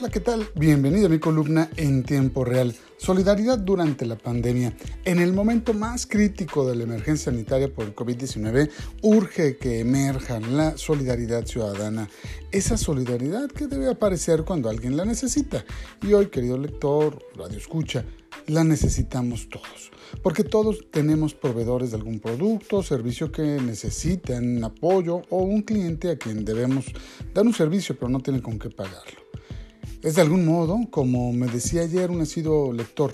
Hola, ¿qué tal? Bienvenido a mi columna en tiempo real. Solidaridad durante la pandemia. En el momento más crítico de la emergencia sanitaria por el COVID-19, urge que emerja la solidaridad ciudadana. Esa solidaridad que debe aparecer cuando alguien la necesita. Y hoy, querido lector, radio escucha, la necesitamos todos. Porque todos tenemos proveedores de algún producto o servicio que necesitan apoyo o un cliente a quien debemos dar un servicio pero no tiene con qué pagarlo. Es de algún modo, como me decía ayer un nacido lector,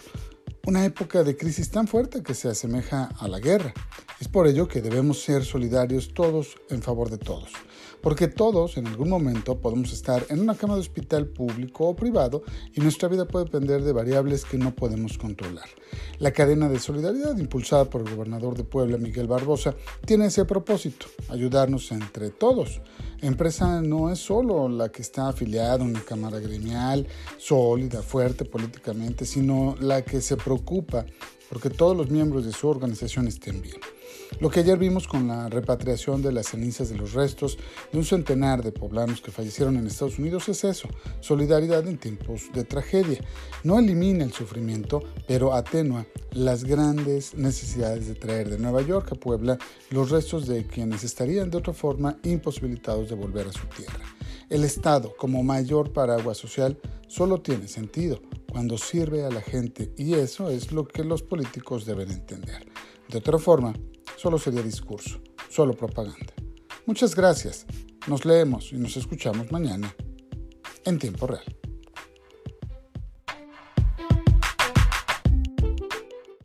una época de crisis tan fuerte que se asemeja a la guerra. Es por ello que debemos ser solidarios todos en favor de todos, porque todos en algún momento podemos estar en una cama de hospital público o privado y nuestra vida puede depender de variables que no podemos controlar. La cadena de solidaridad impulsada por el gobernador de Puebla, Miguel Barbosa, tiene ese propósito, ayudarnos entre todos. Empresa no es solo la que está afiliada a una cámara gremial sólida, fuerte políticamente, sino la que se preocupa porque todos los miembros de su organización estén bien. Lo que ayer vimos con la repatriación de las cenizas de los restos de un centenar de poblanos que fallecieron en Estados Unidos es eso, solidaridad en tiempos de tragedia. No elimina el sufrimiento, pero atenúa las grandes necesidades de traer de Nueva York a Puebla los restos de quienes estarían de otra forma imposibilitados de volver a su tierra. El Estado, como mayor paraguas social, solo tiene sentido cuando sirve a la gente y eso es lo que los políticos deben entender. De otra forma, solo sería discurso, solo propaganda. Muchas gracias. Nos leemos y nos escuchamos mañana en tiempo real.